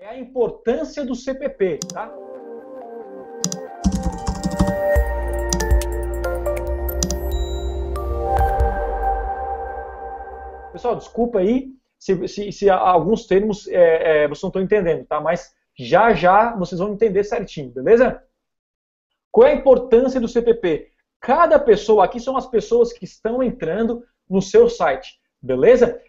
é a importância do CPP, tá? Pessoal, desculpa aí se, se, se alguns termos é, é, vocês não estão entendendo, tá? Mas já já vocês vão entender certinho, beleza? Qual é a importância do CPP? Cada pessoa aqui são as pessoas que estão entrando no seu site, beleza?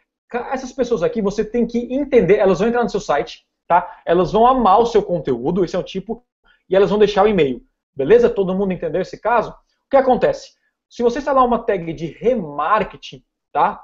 Essas pessoas aqui você tem que entender, elas vão entrar no seu site, tá? Elas vão amar o seu conteúdo, esse é o tipo, e elas vão deixar o e-mail. Beleza? Todo mundo entendeu esse caso? O que acontece? Se você instalar uma tag de remarketing, tá?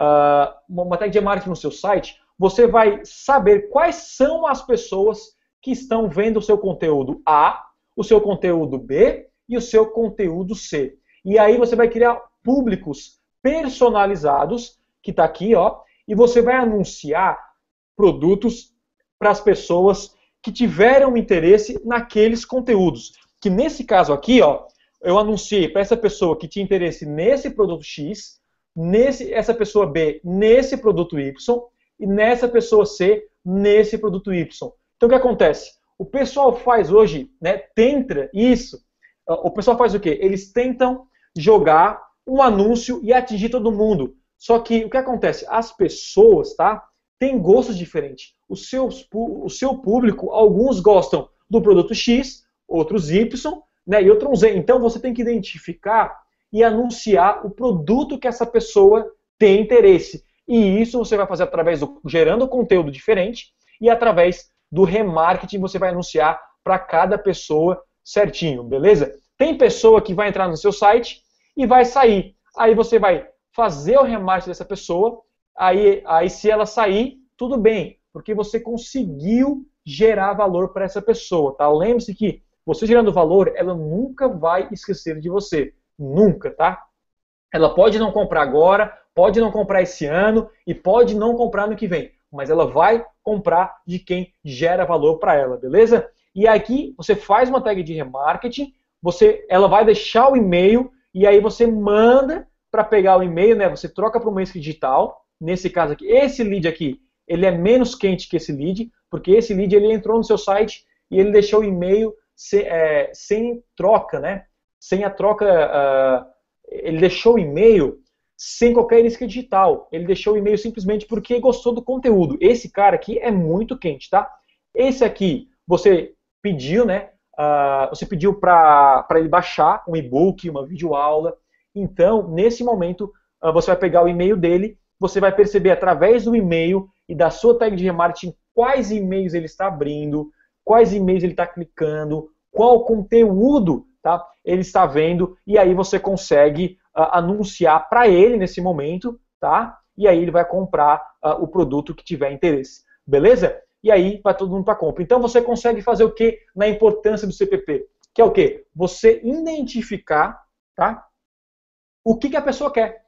Uh, uma tag de remarketing no seu site, você vai saber quais são as pessoas que estão vendo o seu conteúdo A, o seu conteúdo B e o seu conteúdo C. E aí você vai criar públicos personalizados, que está aqui, ó, e você vai anunciar produtos para as pessoas que tiveram interesse naqueles conteúdos. Que nesse caso aqui, ó, eu anunciei para essa pessoa que tinha interesse nesse produto X, nesse essa pessoa B nesse produto Y e nessa pessoa C nesse produto Y. Então o que acontece? O pessoal faz hoje, né, tenta isso. O pessoal faz o quê? Eles tentam jogar um anúncio e atingir todo mundo. Só que o que acontece? As pessoas, tá? Têm gostos diferentes o seu, o seu público, alguns gostam do produto X, outros Y, né, e outros Z. Então você tem que identificar e anunciar o produto que essa pessoa tem interesse. E isso você vai fazer através do gerando conteúdo diferente e através do remarketing você vai anunciar para cada pessoa certinho, beleza? Tem pessoa que vai entrar no seu site e vai sair. Aí você vai fazer o remarketing dessa pessoa. Aí, aí se ela sair, tudo bem porque você conseguiu gerar valor para essa pessoa, tá? Lembre-se que você gerando valor, ela nunca vai esquecer de você, nunca, tá? Ela pode não comprar agora, pode não comprar esse ano e pode não comprar no que vem, mas ela vai comprar de quem gera valor para ela, beleza? E aqui você faz uma tag de remarketing, você, ela vai deixar o e-mail e aí você manda para pegar o e-mail, né? Você troca para um mês digital. Nesse caso aqui, esse lead aqui, ele é menos quente que esse lead, porque esse lead ele entrou no seu site e ele deixou o e-mail sem, é, sem troca, né? Sem a troca, uh, ele deixou o e-mail sem qualquer isca digital. Ele deixou o e-mail simplesmente porque gostou do conteúdo. Esse cara aqui é muito quente, tá? Esse aqui, você pediu, né? Uh, você pediu para ele baixar um e-book, uma videoaula. Então, nesse momento, uh, você vai pegar o e-mail dele, você vai perceber através do e-mail e da sua tag de remarketing quais e-mails ele está abrindo, quais e-mails ele está clicando, qual conteúdo tá, ele está vendo, e aí você consegue uh, anunciar para ele nesse momento, tá? E aí ele vai comprar uh, o produto que tiver interesse. Beleza? E aí vai todo mundo para compra. Então você consegue fazer o que na importância do CPP? Que é o que? Você identificar tá? o que, que a pessoa quer.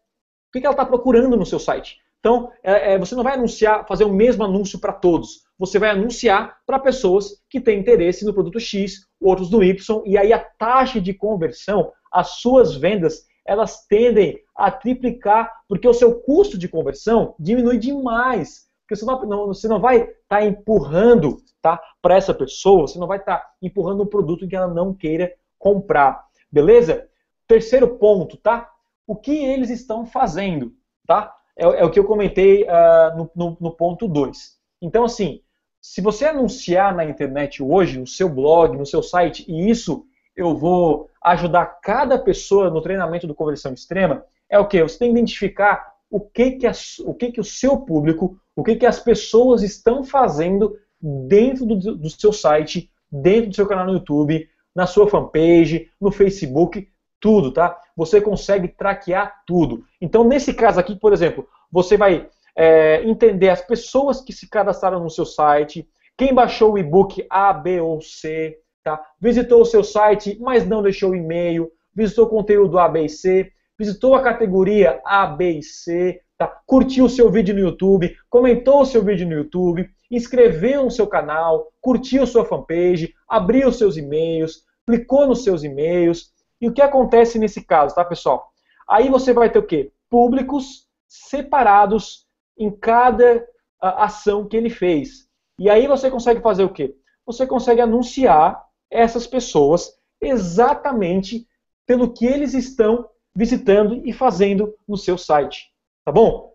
O que, ela está procurando no seu site. Então, é, é, você não vai anunciar, fazer o mesmo anúncio para todos. Você vai anunciar para pessoas que têm interesse no produto X, outros no Y, e aí a taxa de conversão, as suas vendas, elas tendem a triplicar, porque o seu custo de conversão diminui demais. Porque você não, você não vai estar tá empurrando tá, para essa pessoa, você não vai estar tá empurrando um produto que ela não queira comprar. Beleza? Terceiro ponto, tá? O que eles estão fazendo, tá? é, é o que eu comentei uh, no, no, no ponto 2. Então, assim, se você anunciar na internet hoje, no seu blog, no seu site, e isso eu vou ajudar cada pessoa no treinamento do conversão extrema, é o que? Você tem que identificar o que, que, o, que, que o seu público, o que, que as pessoas estão fazendo dentro do, do seu site, dentro do seu canal no YouTube, na sua fanpage, no Facebook, tudo, tá? Você consegue traquear tudo. Então, nesse caso aqui, por exemplo, você vai é, entender as pessoas que se cadastraram no seu site, quem baixou o e-book A, B ou C, tá? visitou o seu site, mas não deixou o e-mail, visitou o conteúdo A, B e C, visitou a categoria A, B e C, tá? curtiu o seu vídeo no YouTube, comentou o seu vídeo no YouTube, inscreveu no seu canal, curtiu sua fanpage, abriu seus e-mails, clicou nos seus e-mails, e o que acontece nesse caso, tá, pessoal? Aí você vai ter o quê? Públicos separados em cada ação que ele fez. E aí você consegue fazer o quê? Você consegue anunciar essas pessoas exatamente pelo que eles estão visitando e fazendo no seu site. Tá bom?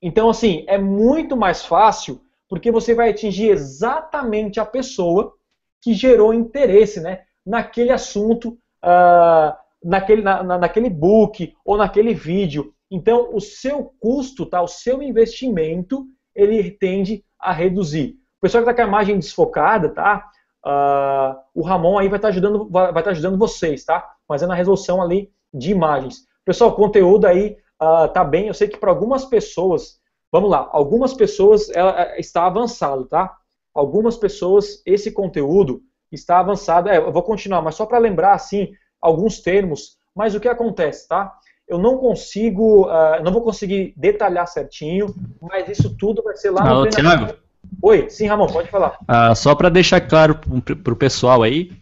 Então, assim, é muito mais fácil porque você vai atingir exatamente a pessoa que gerou interesse né, naquele assunto, uh, naquele, na, naquele book ou naquele vídeo. Então, o seu custo, tá, o seu investimento, ele tende a reduzir. O pessoal que está com a imagem desfocada, tá? Uh, o Ramon aí vai estar tá ajudando, vai, vai tá ajudando vocês, tá? Fazendo a resolução ali de imagens. Pessoal, o conteúdo aí uh, tá bem. Eu sei que para algumas pessoas, vamos lá, algumas pessoas ela, está avançado, tá? Algumas pessoas esse conteúdo está avançado. É, eu vou continuar, mas só para lembrar assim alguns termos. Mas o que acontece, tá? Eu não consigo, uh, não vou conseguir detalhar certinho, mas isso tudo vai ser lá Alô, no treinamento. Oi, sim, Ramon, pode falar. Uh, só para deixar claro para o pessoal aí,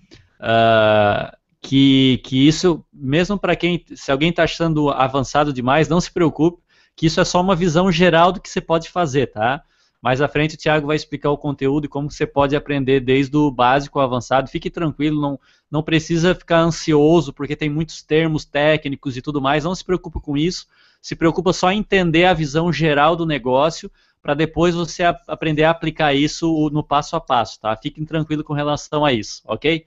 uh, que, que isso, mesmo para quem, se alguém está achando avançado demais, não se preocupe, que isso é só uma visão geral do que você pode fazer, tá? Mais à frente o Thiago vai explicar o conteúdo e como você pode aprender desde o básico ao avançado. Fique tranquilo, não, não precisa ficar ansioso, porque tem muitos termos técnicos e tudo mais. Não se preocupe com isso. Se preocupa só em entender a visão geral do negócio para depois você a, aprender a aplicar isso no passo a passo, tá? Fiquem tranquilos com relação a isso, ok?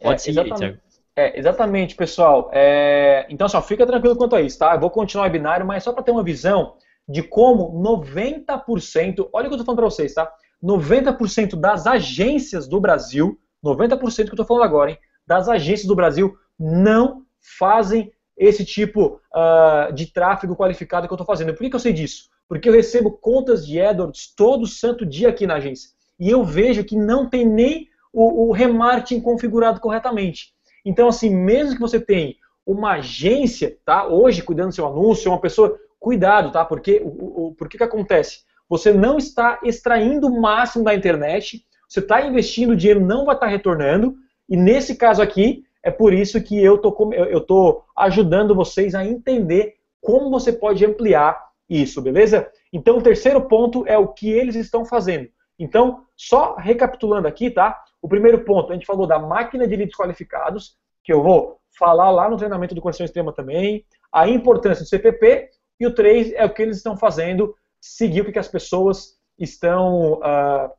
Pode é, seguir, Thiago. É, exatamente, pessoal. É, então, só fica tranquilo quanto a isso, tá? Eu vou continuar o webinário, mas só para ter uma visão de como 90%, olha o que eu estou falando para vocês, tá? 90% das agências do Brasil, 90% que eu estou falando agora, hein? Das agências do Brasil não fazem esse tipo uh, de tráfego qualificado que eu estou fazendo. Por que, que eu sei disso? Porque eu recebo contas de AdWords todo santo dia aqui na agência. E eu vejo que não tem nem o, o remarketing configurado corretamente. Então, assim, mesmo que você tenha uma agência, tá? Hoje cuidando do seu anúncio, uma pessoa, cuidado, tá? Porque o, o por que, acontece? Você não está extraindo o máximo da internet, você está investindo, o dinheiro não vai estar retornando, e nesse caso aqui, é por isso que eu tô, eu tô ajudando vocês a entender como você pode ampliar isso, beleza? Então, o terceiro ponto é o que eles estão fazendo. Então, só recapitulando aqui, tá? O primeiro ponto, a gente falou da máquina de leads qualificados, que eu vou falar lá no treinamento do Conexão Extrema também, a importância do CPP, e o 3 é o que eles estão fazendo, seguir o que as pessoas estão, uh,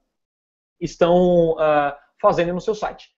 estão uh, fazendo no seu site.